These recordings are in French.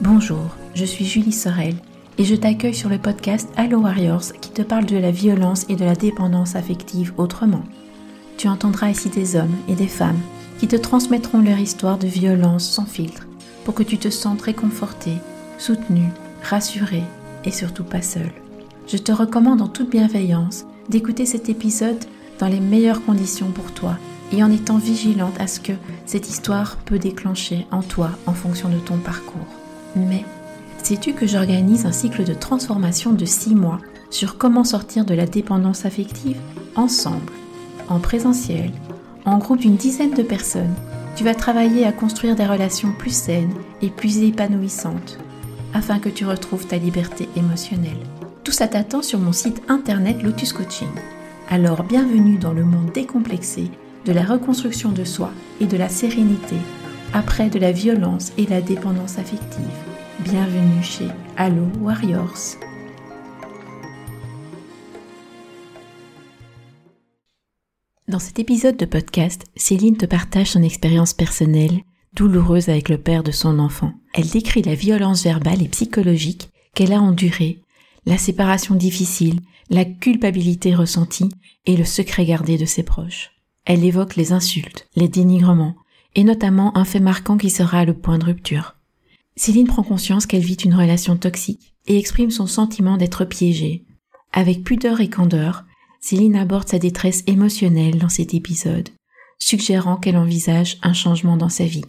Bonjour, je suis Julie Sorel et je t'accueille sur le podcast Allo Warriors qui te parle de la violence et de la dépendance affective autrement. Tu entendras ici des hommes et des femmes qui te transmettront leur histoire de violence sans filtre pour que tu te sentes réconforté, soutenu, rassuré et surtout pas seul. Je te recommande en toute bienveillance d'écouter cet épisode dans les meilleures conditions pour toi et en étant vigilante à ce que cette histoire peut déclencher en toi en fonction de ton parcours. Mais sais-tu que j'organise un cycle de transformation de 6 mois sur comment sortir de la dépendance affective ensemble, en présentiel, en groupe d'une dizaine de personnes? Tu vas travailler à construire des relations plus saines et plus épanouissantes afin que tu retrouves ta liberté émotionnelle. Tout ça t'attend sur mon site internet Lotus Coaching. Alors bienvenue dans le monde décomplexé de la reconstruction de soi et de la sérénité après de la violence et la dépendance affective. Bienvenue chez Allo Warriors. Dans cet épisode de podcast, Céline te partage son expérience personnelle douloureuse avec le père de son enfant. Elle décrit la violence verbale et psychologique qu'elle a endurée, la séparation difficile, la culpabilité ressentie et le secret gardé de ses proches. Elle évoque les insultes, les dénigrements, et notamment un fait marquant qui sera le point de rupture. Céline prend conscience qu'elle vit une relation toxique et exprime son sentiment d'être piégée. Avec pudeur et candeur, Céline aborde sa détresse émotionnelle dans cet épisode, suggérant qu'elle envisage un changement dans sa vie.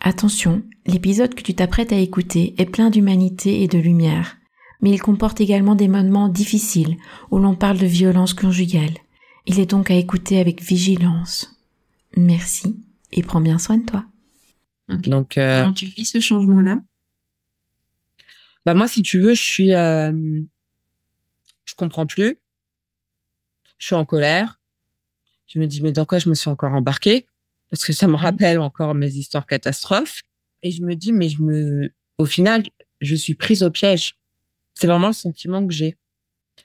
Attention, l'épisode que tu t'apprêtes à écouter est plein d'humanité et de lumière, mais il comporte également des moments difficiles où l'on parle de violence conjugale, il est donc à écouter avec vigilance. Merci et prends bien soin de toi. Donc, euh, Comment tu vis ce changement-là? Bah moi, si tu veux, je suis, euh, je comprends plus. Je suis en colère. Je me dis mais dans quoi je me suis encore embarquée? Parce que ça me rappelle encore mes histoires catastrophes. Et je me dis mais je me, au final, je suis prise au piège. C'est vraiment le sentiment que j'ai.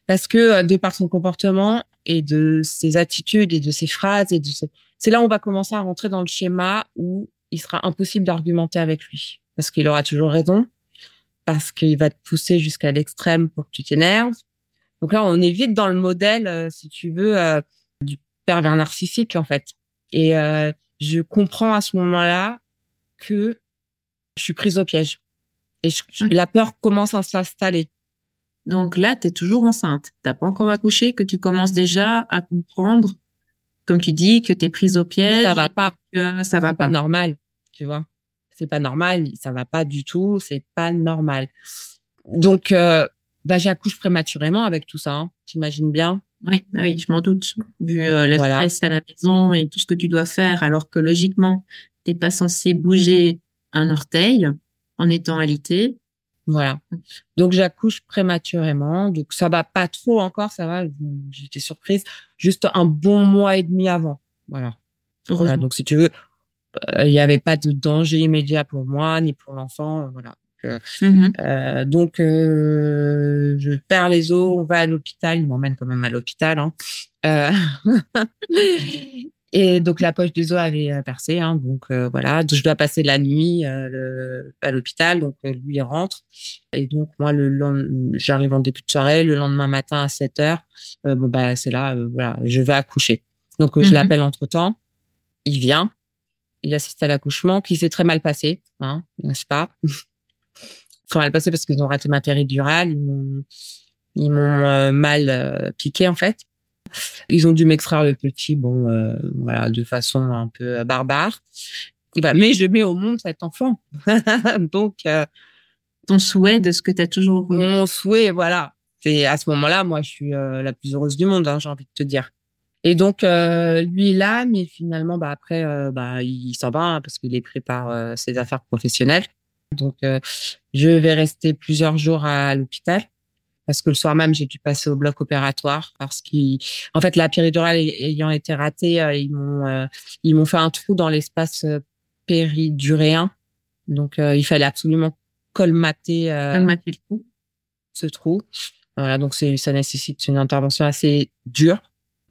Parce que euh, de par son comportement, et de ses attitudes et de ses phrases et de c'est là où on va commencer à rentrer dans le schéma où il sera impossible d'argumenter avec lui. Parce qu'il aura toujours raison. Parce qu'il va te pousser jusqu'à l'extrême pour que tu t'énerves. Donc là on est vite dans le modèle euh, si tu veux euh, du pervers narcissique en fait. Et euh, je comprends à ce moment-là que je suis prise au piège. Et la peur commence à s'installer. Donc là, tu es toujours enceinte. T'as pas encore accouché, que tu commences déjà à comprendre, comme tu dis, que tu es prise au piège. Ça va pas. ça va pas. normal, tu vois. C'est pas normal, ça va pas du tout, c'est pas normal. Donc, euh, bah, j'accouche prématurément avec tout ça, hein. t'imagines bien? Oui, bah oui, je m'en doute. Vu euh, le stress à la maison et tout ce que tu dois faire, alors que logiquement, t'es pas censé bouger un orteil en étant alité. Voilà. Donc j'accouche prématurément, donc ça va pas trop encore, ça va. J'étais surprise. Juste un bon mois et demi avant. Voilà. voilà donc si tu veux, euh, il n'y avait pas de danger immédiat pour moi ni pour l'enfant. Voilà. Mm-hmm. euh, donc euh, je perds les os, on va à l'hôpital, ils m'emmènent quand même à l'hôpital. Hein. Euh, Et donc la poche des os avait euh, percé, hein, donc euh, voilà. je dois passer la nuit euh, à l'hôpital, donc lui il rentre. Et donc moi le j'arrive en début de soirée, le lendemain matin à 7 heures, bon bah c'est là, voilà, je vais accoucher. Donc je mhm. l'appelle entre temps, il vient, il assiste à l'accouchement qui s'est très mal passé, hein, n'est-ce pas? Très mal passé parce qu'ils ont raté ma péridurale, ils m'ont ils m'ont mal piqué en fait. Ils ont dû m'extraire le petit, bon, euh, voilà, de façon un peu euh, barbare. Bah, mais je mets au monde cet enfant. Donc, euh, ton souhait de ce que tu as toujours voulu. Mon souhait, voilà. C'est à ce moment-là, moi, je suis la plus heureuse du monde, hein, j'ai envie de te dire. Et donc, lui là, mais finalement, bah après, bah il s'en va hein, parce qu'il est pris par ses affaires professionnelles. Donc, je vais rester plusieurs jours à l'hôpital parce que le soir même j'ai dû passer au bloc opératoire parce qu'en fait la péridurale ayant été ratée euh, ils m'ont euh, ils m'ont fait un trou dans l'espace euh, périduréen donc il fallait absolument colmater, colmater le trou. ce trou. Voilà donc ça nécessite une intervention assez dure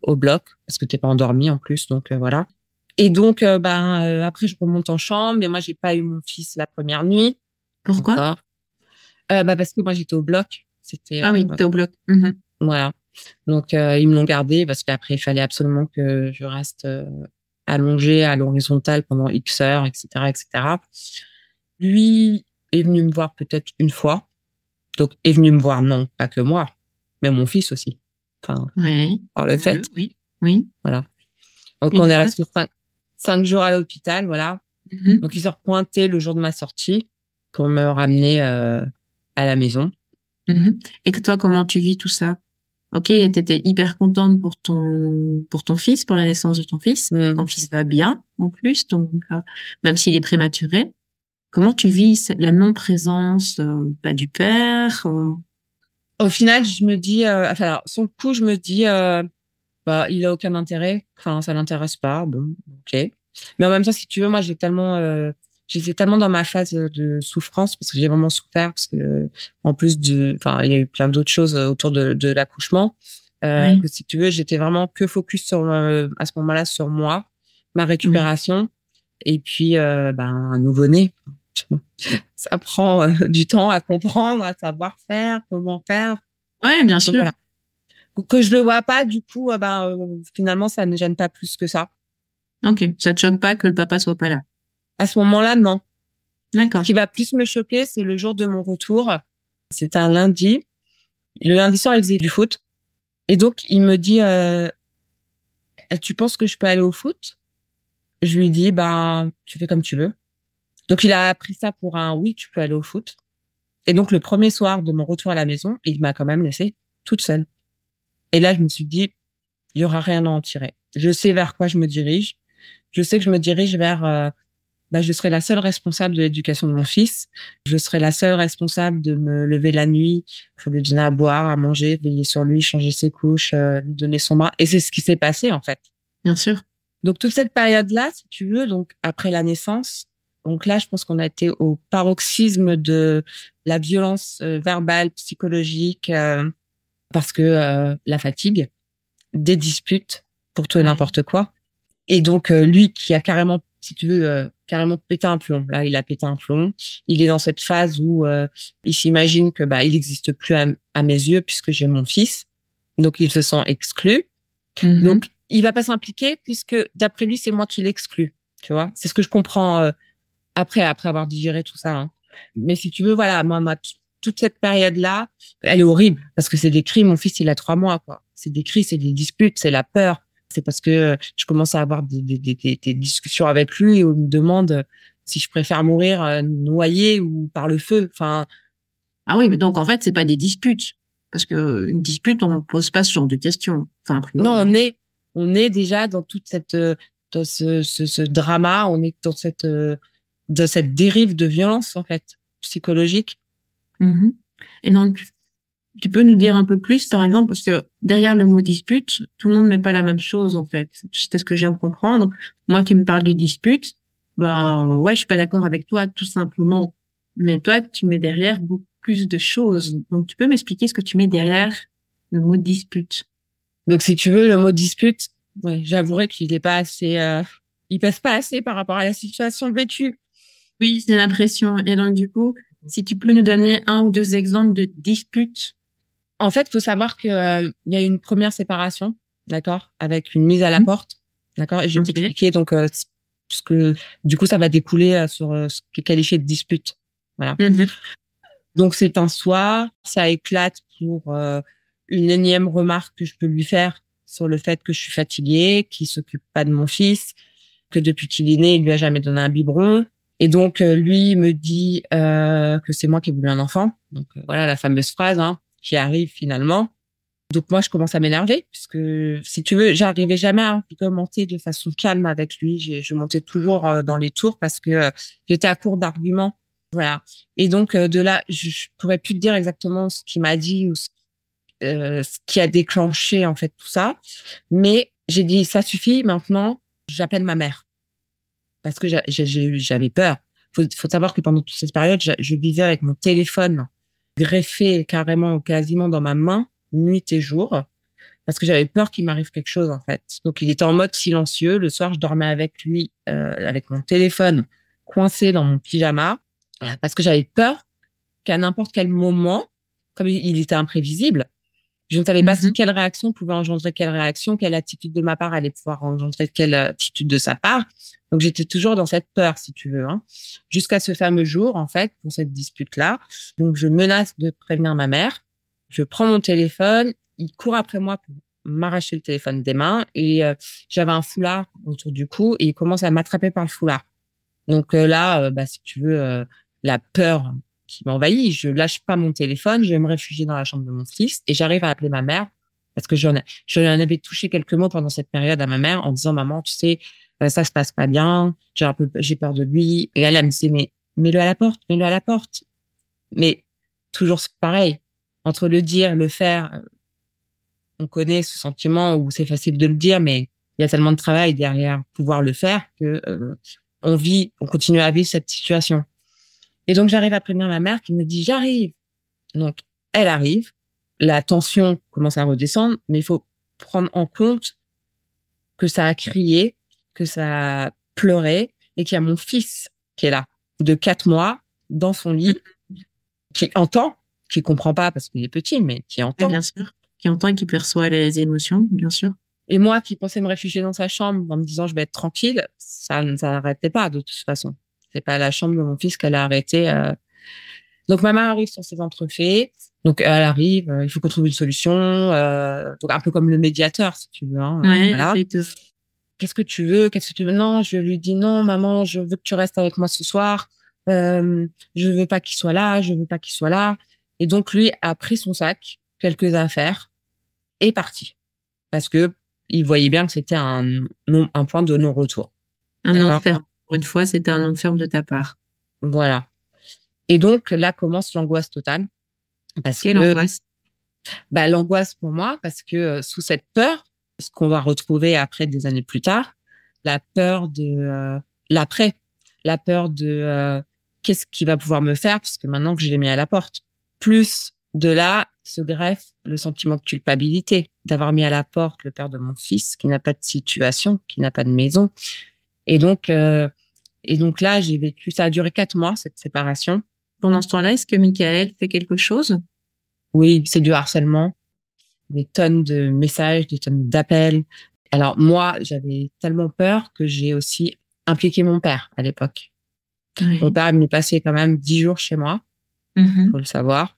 au bloc parce que t'es pas endormi en plus donc voilà. Et donc ben après je remonte en chambre mais moi j'ai pas eu mon fils la première nuit. Pourquoi? Bah parce que moi j'étais au bloc. C'était ah oui, t'es au bloc. Mhm. Voilà. Donc ils me l'ont gardé parce qu'après il fallait absolument que je reste allongée à l'horizontale pendant X heures, etc., etc. Lui est venu me voir peut-être une fois. Donc est venu me voir non, pas que moi, mais mon fils aussi. Enfin, oui. par le fait. Oui. Oui. Voilà. Donc on est resté cinq, jours à l'hôpital, voilà. Mhm. Donc ils sont repointés le jour de ma sortie pour me ramener euh, à la maison. Mhm. Et toi, comment tu vis tout ça? Ok, tu étais hyper contente pour ton pour ton fils, pour la naissance de ton fils. Mm. Ton fils va bien en plus, donc euh, même s'il est prématuré. Comment tu vis la non-présence euh, bah, du père Au final, je me dis, enfin, le coup, je me dis, bah, il a aucun intérêt. Enfin, ça l'intéresse pas. Bon, ok. Mais en même temps, si tu veux, moi, j'ai tellement, euh, j'étais tellement dans ma phase de souffrance parce que j'ai vraiment souffert parce que, en plus de, enfin, il y a eu plein d'autres choses autour de, de l'accouchement. Euh, que si tu veux, j'étais vraiment que focus sur euh, à ce moment-là sur moi, ma récupération et puis euh, ben un nouveau-né. Ça prend euh, du temps à comprendre, à savoir faire, comment faire. Ouais, bien sûr que je le vois pas, du coup, euh, bah, euh, finalement, ça ne gêne pas plus que ça. Ok, ça te choque pas que le papa soit pas là? À ce moment-là, non. D'accord. Ce qui va plus me choquer, c'est le jour de mon retour. C'est un lundi. Le lundi soir, il faisait du foot. Et donc, il me dit, euh, tu penses que je peux aller au foot? Je lui dis, bah, tu fais comme tu veux. Donc, il a pris ça pour un oui, tu peux aller au foot. Et donc, le premier soir de mon retour à la maison, il m'a quand même laissé toute seule. Et là, je me suis dit, il y aura rien à en tirer. Je sais vers quoi je me dirige. Je sais que je me dirige vers, euh, bah, je serai la seule responsable de l'éducation de mon fils. Je serai la seule responsable de me lever la nuit, pour lui donner à boire, à manger, veiller sur lui, changer ses couches, euh, donner son bras. Et c'est ce qui s'est passé, en fait. Bien sûr. Donc, toute cette période-là, si tu veux, donc, après la naissance, donc là, je pense qu'on a été au paroxysme de la violence euh, verbale, psychologique, parce que euh, la fatigue, des disputes pour tout et n'importe quoi. Et donc euh, lui qui a carrément, si tu veux, euh, carrément pété un plomb. Là, il a pété un plomb. Il est dans cette phase où il s'imagine que bah il n'existe plus à, mes yeux puisque j'ai mon fils. Donc il se sent exclu. Mm-hmm. Donc il va pas s'impliquer puisque d'après lui c'est moi qui l'exclus. Tu vois, c'est ce que je comprends après après avoir digéré tout ça. Hein. Mais si tu veux, voilà, moi ma toute cette période-là, elle est horrible parce que c'est des cris. Mon fils, il a trois mois, quoi. C'est des cris, c'est des disputes, c'est la peur. C'est parce que je commence à avoir des, des, des, des, discussions avec lui et on me demande si je préfère mourir euh, noyé ou par le feu. Enfin. Ah oui, mais donc en fait, c'est pas des disputes parce que une dispute, on ne pose pas ce genre de questions. Enfin, non, on est, on est déjà dans toute cette, dans ce, ce, ce drama, on est dans cette, euh, dans cette dérive de violence en fait psychologique Mhm. Et donc, tu peux nous dire un peu plus, par exemple, parce que derrière le mot dispute, tout le monde met pas la même chose, en fait. C'est ce que je viens de comprendre. Moi qui me parle de dispute, ben, ouais, je suis pas d'accord avec toi, tout simplement. Mais toi, tu mets derrière beaucoup plus de choses. Donc, tu peux m'expliquer ce que tu mets derrière le mot dispute? Donc, si tu veux, le mot dispute, ouais, j'avouerai qu'il est pas assez, euh, il passe pas assez par rapport à la situation vécue. Oui, c'est l'impression. Et donc, du coup, si tu peux nous donner un ou deux exemples de disputes. En fait, il faut savoir qu'il euh, y a une première séparation, d'accord, avec une mise à la mmh. porte, d'accord. Et je vais t'expliquer donc euh, ce que du coup ça va découler euh, sur ce qui est qualifié de dispute. Voilà. Mmh donc c'est un soir, ça éclate pour une énième remarque que je peux lui faire sur le fait que je suis fatiguée, qu'il s'occupe pas de mon fils, que depuis qu'il est né, il lui a jamais donné un biberon, et donc euh, lui me dit euh, que c'est moi qui ai voulu un enfant. Donc euh, voilà la fameuse phrase hein, qui arrive finalement. Donc moi je commence à m'énerver puisque si tu veux, j'arrivais jamais à commenter de façon calme avec lui. Je, je montais toujours dans les tours parce que j'étais à court d'arguments. Voilà. Et donc de là, je, je pourrais plus te dire exactement ce qu'il m'a dit ou ce, ce qui a déclenché en fait tout ça. Mais j'ai dit ça suffit. Maintenant, j'appelle ma mère parce que j'avais peur. Faut, faut savoir que pendant toute cette période, je, vivais avec mon téléphone greffé carrément, quasiment dans ma main, nuit et jour, parce que j'avais peur qu'il m'arrive quelque chose en fait. Donc il était en mode silencieux. Le soir, je dormais avec lui, euh, avec mon téléphone coincé dans mon pyjama, parce que j'avais peur qu'à n'importe quel moment, comme il était imprévisible, je ne savais pas Mhm. quelle réaction pouvait engendrer quelle réaction, quelle attitude de ma part allait pouvoir engendrer quelle attitude de sa part. Donc j'étais toujours dans cette peur, si tu veux, hein. jusqu'à ce fameux jour, en fait, pour cette dispute-là. Donc je menace de prévenir ma mère. Je prends mon téléphone, il court après moi pour m'arracher le téléphone des mains et euh, j'avais un foulard autour du cou et il commence à m'attraper par le foulard. Donc euh, là, euh, bah, si tu veux, la peur qui m'envahit, je lâche pas mon téléphone, je vais me réfugier dans la chambre de mon fils et j'arrive à appeler ma mère parce que j'en je avais touché quelques mots pendant cette période à ma mère en disant maman, tu sais, euh, ça se passe pas bien, j'ai un peu, j'ai peur de lui. Et elle, elle me disait mais mets-le à la porte, mets-le à la porte. Mais toujours pareil, entre le dire, le faire, on connaît ce sentiment où c'est facile de le dire, mais il y a tellement de travail derrière pouvoir le faire que euh, on vit, on continue à vivre cette situation. Et donc j'arrive à prévenir ma mère qui me dit j'arrive. Donc elle arrive, la tension commence à redescendre, mais il faut prendre en compte que ça a crié, que ça a pleuré et qu'il y a mon fils qui est là, de quatre mois, dans son lit, qui entend, qui comprend pas parce qu'il est petit, mais qui entend. Bien sûr. Qui entend et qui perçoit les émotions, bien sûr. Et moi qui pensais me réfugier dans sa chambre en me disant je vais être tranquille, ça ne s'arrêtait pas de toute façon. C'est pas la chambre de mon fils qu'elle a arrêté. euh. Donc ma mère arrive sur ses entrefaits. Donc elle arrive, euh, il faut qu'on trouve une solution. euh, Donc un peu comme le médiateur si tu veux. hein, Ouais, voilà. Qu'est-ce que tu veux? Qu'est-ce que tu veux? Non, je lui dis non, maman, je veux que tu restes avec moi ce soir. Euh, je veux pas qu'il soit là, je veux pas qu'il soit là. Et donc lui a pris son sac, quelques affaires, et est parti parce que il voyait bien que c'était un un point de non-retour. Un D'accord. Pour une fois, c'était un enferme de ta part. Voilà. Et donc là commence l'angoisse totale parce Quelle que angoisse? bah, l'angoisse pour moi parce que euh, sous cette peur, ce qu'on va retrouver après des années plus tard, la peur de euh, l'après, la peur de euh, qu'est-ce qu'il va pouvoir me faire parce que maintenant que je l'ai mis à la porte. Plus de là se greffe le sentiment de culpabilité d'avoir mis à la porte le père de mon fils qui n'a pas de situation, qui n'a pas de maison. Et donc euh, et donc là j'ai vécu ça a duré quatre mois cette séparation. Pendant ce temps-là, est-ce que Michael fait quelque chose? Oui, c'est du harcèlement, des tonnes de messages, des tonnes d'appels. Alors moi, j'avais tellement peur que j'ai aussi impliqué mon père à l'époque. Mon père il m'est passé quand même dix jours chez moi, Mhm. faut le savoir.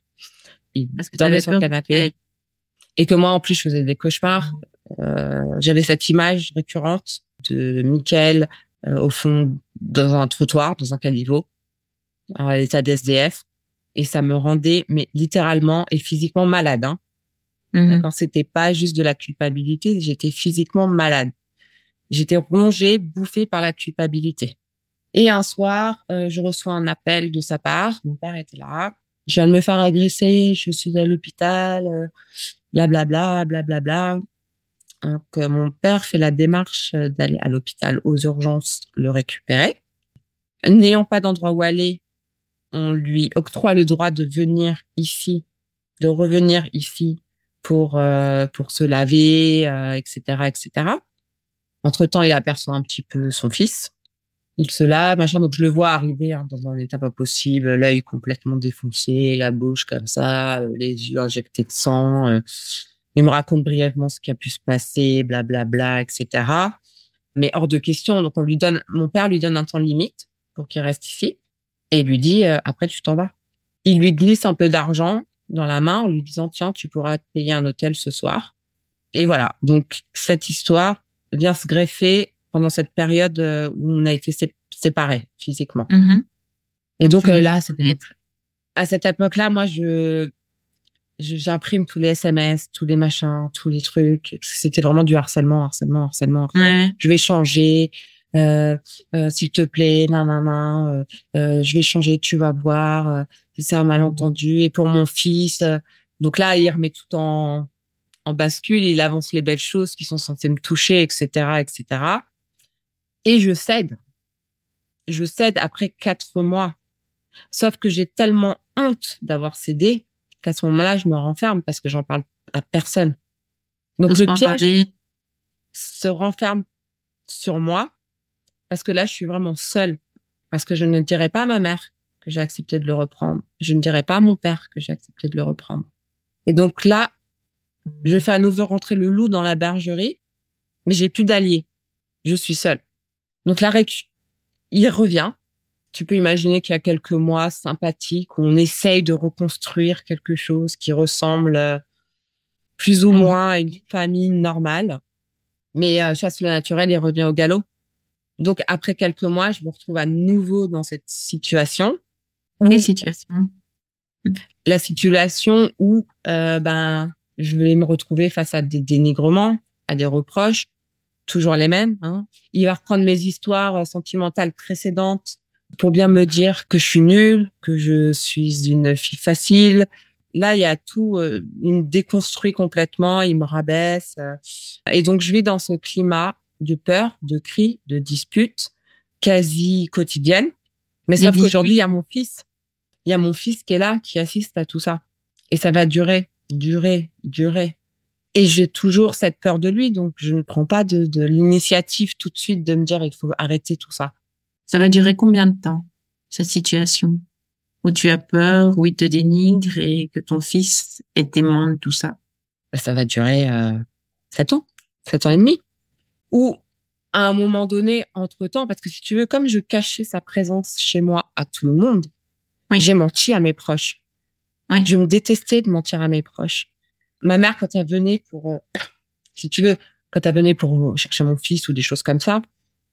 Il Parce que dormait sur le canapé. Et que moi, en plus, je faisais des cauchemars. Euh, j'avais cette image récurrente de Michael au fond dans un trottoir, dans un caniveau, à l'état d'SDF. Et ça me rendait, mais littéralement et physiquement malade. Hein. Mhm. Quand c'était pas juste de la culpabilité, j'étais physiquement malade. J'étais rongée, bouffée par la culpabilité. Et un soir, euh, je reçois un appel de sa part. Mon père était là. Je viens de me faire agresser. Je suis à l'hôpital. euh, Blablabla, blablabla. Donc, euh, mon père fait la démarche euh, d'aller à l'hôpital aux urgences le récupérer. N'ayant pas d'endroit où aller, on lui octroie le droit de venir ici, de revenir ici pour euh, pour se laver, euh, etc., etc. Entre temps, il aperçoit un petit peu son fils. Il se lave, machin. Donc je le vois arriver hein, dans un état pas possible, l'œil complètement défoncé, la bouche comme ça, euh, les yeux injectés de sang. euh. Il me raconte brièvement ce qui a pu se passer, blablabla, etc. Mais hors de question. Donc on lui donne, mon père lui donne un temps limite pour qu'il reste ici et il lui dit euh, après tu t'en vas. Il lui glisse un peu d'argent dans la main en lui disant tiens tu pourras te payer un hôtel ce soir. Et voilà. Donc cette histoire vient se greffer pendant cette période euh, où on a été sé- séparés physiquement. Mhm. Et donc euh, là, c'était à cette époque-là, moi, je- j'imprime tous les SMS, tous les machins, tous les trucs. C'était vraiment du harcèlement, harcèlement, harcèlement. Ouais. Je vais changer, euh, euh, s'il te plaît, nan, nan, nan, euh, euh, je vais changer, tu vas voir. euh, c'est un malentendu. Et pour mon fils, donc là, il remet tout en en bascule, il avance les belles choses qui sont censées me toucher, etc., etc. Et je cède. Je cède après quatre mois. Sauf que j'ai tellement honte d'avoir cédé qu'à ce moment-là, je me renferme parce que j'en parle à personne. Donc le piège parler. se renferme sur moi parce que là, je suis vraiment seule. Parce que je ne dirai pas à ma mère que j'ai accepté de le reprendre. Je ne dirais pas à mon père que j'ai accepté de le reprendre. Et donc là, je fais à nouveau rentrer le loup dans la bergerie, mais j'ai plus d'alliés. Je suis seule. Donc la récu, il revient. Tu peux imaginer qu'il y a quelques mois sympathiques, on essaye de reconstruire quelque chose qui ressemble euh, plus ou moins à une famille normale. Mais euh, chasse le naturel, il revient au galop. Donc après quelques mois, je me retrouve à nouveau dans cette situation. Quelle situation La situation où euh, ben je vais me retrouver face à des dénigrements, à des reproches, toujours les mêmes. Hein. Il va reprendre mes histoires sentimentales précédentes pour bien me dire que je suis nulle, que je suis une fille facile. Là, il y a tout, euh, il me déconstruit complètement, il me rabaisse. Et donc, je vis dans ce climat de peur, de cris, de disputes quasi quotidiennes. Mais sauf qu'aujourd'hui, il y a mon fils. Il y a mon fils qui est là, qui assiste à tout ça. Et ça va durer, durer, durer. Et j'ai toujours cette peur de lui, donc je ne prends pas de, de l'initiative tout de suite de me dire il faut arrêter tout ça. Ça va durer combien de temps, cette situation Où tu as peur, où il te dénigre et que ton fils est témoin de tout ça? Bah, Ça va durer euh, sept ans, sept ans et demi. Ou à un moment donné, entre-temps, parce que si tu veux, comme je cachais sa présence chez moi à tout le monde, oui. j'ai menti à mes proches. Oui. Je me détestais de mentir à mes proches ma mère, quand elle venait pour, euh, si tu veux, quand elle venait pour chercher mon fils ou des choses comme ça,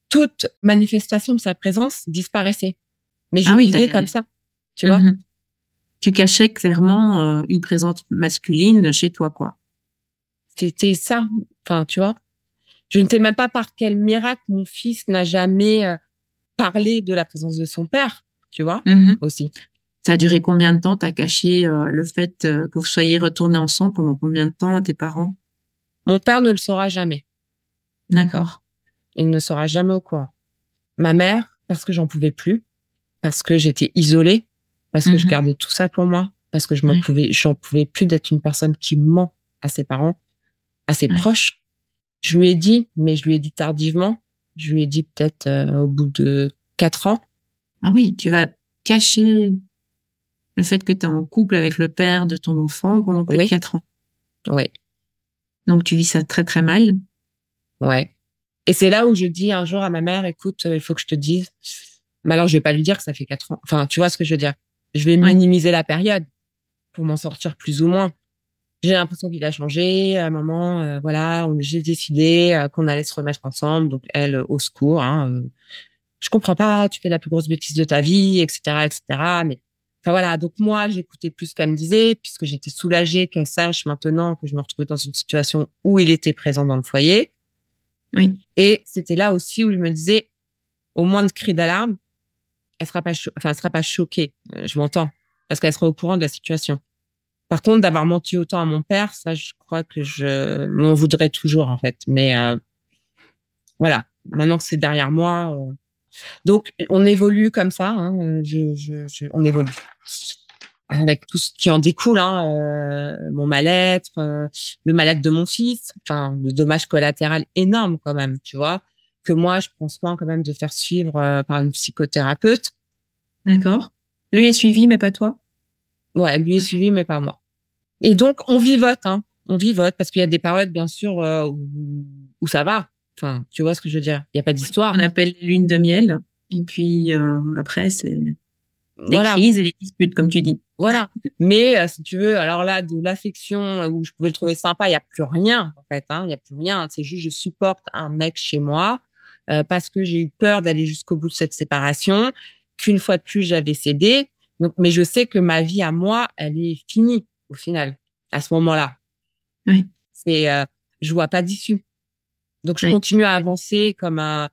toute manifestation de sa présence disparaissait. Mais je ah oui, comme ça, tu vois. Mm-hmm. Tu cachais clairement euh, une présence masculine chez toi, quoi. C'était ça. Enfin, tu vois. Je ne sais même pas par quel miracle mon fils n'a jamais euh, parlé de la présence de son père, tu vois, mm-hmm. aussi. Ça a duré combien de temps T'as caché euh, le fait que vous soyez retournés ensemble pendant combien de temps à tes parents? Mon père ne le saura jamais. D'accord. Il ne sera jamais au courant. Ma mère, parce que j'en pouvais plus, parce que j'étais isolée, parce que je mhm. gardais tout ça pour moi, parce que je m'en pouvais, j'en pouvais plus d'être une personne qui ment à ses parents, à ses proches. Je lui ai dit, mais je lui ai dit tardivement. Je lui ai dit peut-être euh, au bout de quatre ans. Ah oui, tu vas cacher le fait que tu es en couple avec le père de ton enfant pendant plus quatre ans. Oui. Donc tu vis ça très très mal. Ouais. Et c'est là où je dis un jour à ma mère, écoute, il faut que je te dise. Mais alors je vais pas lui dire que ça fait quatre ans. Enfin, tu vois ce que je veux dire. Je vais minimiser la période pour m'en sortir plus ou moins. J'ai l'impression qu'il a changé. À un moment, euh, voilà, j'ai décidé euh, qu'on allait se remettre ensemble. Donc elle, au secours. Hein, euh, je comprends pas. Tu fais la plus grosse bêtise de ta vie, etc., etc. Mais Enfin voilà, donc moi j'écoutais plus ce qu'elle me disait puisque j'étais soulagée qu'elle sache maintenant que je me retrouvais dans une situation où il était présent dans le foyer. Oui. Et c'était là aussi où je me disais, au moins de cri d'alarme, elle sera pas, enfin elle sera pas choquée. Euh, je m'entends parce qu'elle sera au courant de la situation. Par contre, d'avoir menti autant à mon père, ça, je crois que je m'en voudrais toujours en fait. Mais euh, voilà, maintenant que c'est derrière moi. Euh, donc, on évolue comme ça. Hein, je, je, je, on évolue avec tout ce qui en découle, hein, euh, mon mal-être, euh, le mal-être de mon fils, enfin le dommage collatéral énorme quand même, tu vois, que moi je prends soin quand même de faire suivre euh, par une psychothérapeute. D'accord. Lui est suivi mais pas toi? Ouais, lui est suivi mais pas moi. Et donc on vivote, hein, on vivote parce qu'il y a des périodes bien sûr où, où ça va, Enfin, tu vois ce que je veux dire? Il n'y a pas d'histoire. On appelle lune de miel. Et puis euh, après, c'est les voilà. crises et les disputes, comme tu dis. Voilà. Mais euh, si tu veux, alors là, de l'affection euh, où je pouvais le trouver sympa, il n'y a plus rien en fait. Hein. Il n'y a plus rien. C'est juste je supporte un mec chez moi parce que j'ai eu peur d'aller jusqu'au bout de cette séparation. Qu'une fois de plus, j'avais cédé. Donc, mais je sais que ma vie à moi, elle est finie au final à ce moment-là. Oui. C'est, euh, je vois pas d'issue. Donc je continue à avancer comme un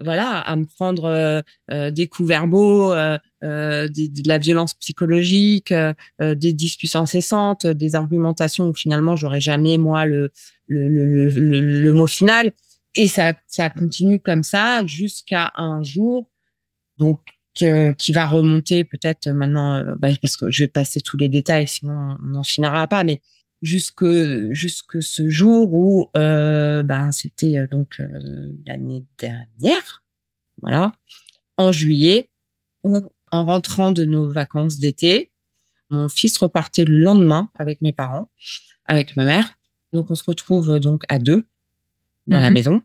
voilà, à me prendre euh, euh des coups verbaux, euh, euh de la violence psychologique, euh, des disputes incessantes, des argumentations où finalement j'aurais jamais moi le le, le, mot final. Et ça, ça continue comme ça jusqu'à un jour, donc qui va remonter peut-être maintenant, bah, parce que je vais passer tous les détails, sinon on n'en finira pas, mais jusque jusque ce jour où euh, ben c'était euh, donc euh, l'année dernière voilà en juillet où en rentrant de nos vacances d'été, mon fils repartait le lendemain avec mes parents, avec ma mère. Donc, on se retrouve donc à deux dans la Mhm. maison.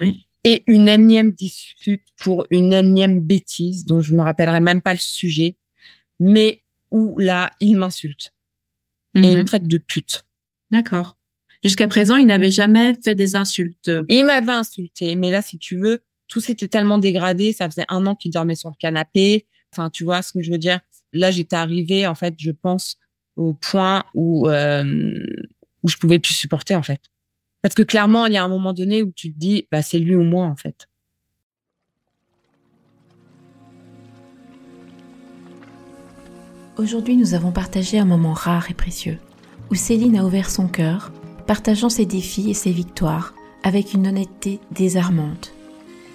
Oui. Et une énième dispute pour une énième bêtise dont je me rappellerai même pas le sujet, mais où là, il m'insulte et il Mhm. me traite de pute. D'accord. Jusqu'à présent, il n'avait jamais fait des insultes. Il m'avait insulté, mais là, si tu veux, tout s'était tellement dégradé. Ça faisait un an qu'il dormait sur le canapé. Enfin, tu vois ce que je veux dire? Là, j'étais arrivée, en fait, je pense au point où euh, où je pouvais plus supporter, en fait. Parce que clairement, il y a un moment donné où tu te dis, bah, c'est lui ou moi, en fait. Aujourd'hui, nous avons partagé un moment rare et précieux, où Céline a ouvert son cœur, partageant ses défis et ses victoires avec une honnêteté désarmante.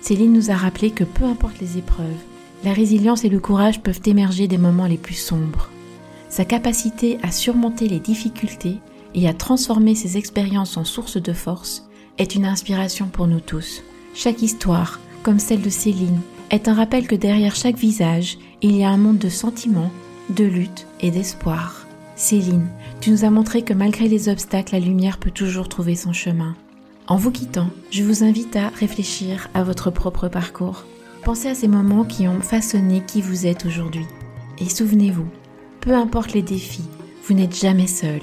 Céline nous a rappelé que peu importe les épreuves, la résilience et le courage peuvent émerger des moments les plus sombres. Sa capacité à surmonter les difficultés et à transformer ses expériences en source de force est une inspiration pour nous tous. Chaque histoire, comme celle de Céline, est un rappel que derrière chaque visage, il y a un monde de sentiments, de lutte et d'espoir. Céline, tu nous as montré que malgré les obstacles, la lumière peut toujours trouver son chemin. En vous quittant, je vous invite à réfléchir à votre propre parcours. Pensez à ces moments qui ont façonné qui vous êtes aujourd'hui. Et souvenez-vous, peu importe les défis, vous n'êtes jamais seul.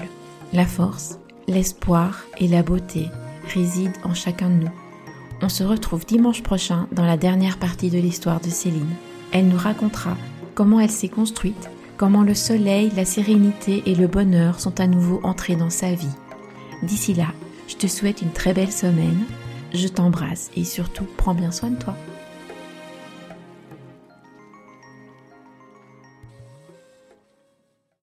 La force, l'espoir et la beauté résident en chacun de nous. On se retrouve dimanche prochain dans la dernière partie de l'histoire de Céline. Elle nous racontera comment elle s'est construite, comment le soleil, la sérénité et le bonheur sont à nouveau entrés dans sa vie. D'ici là, je te souhaite une très belle semaine, je t'embrasse et surtout prends bien soin de toi.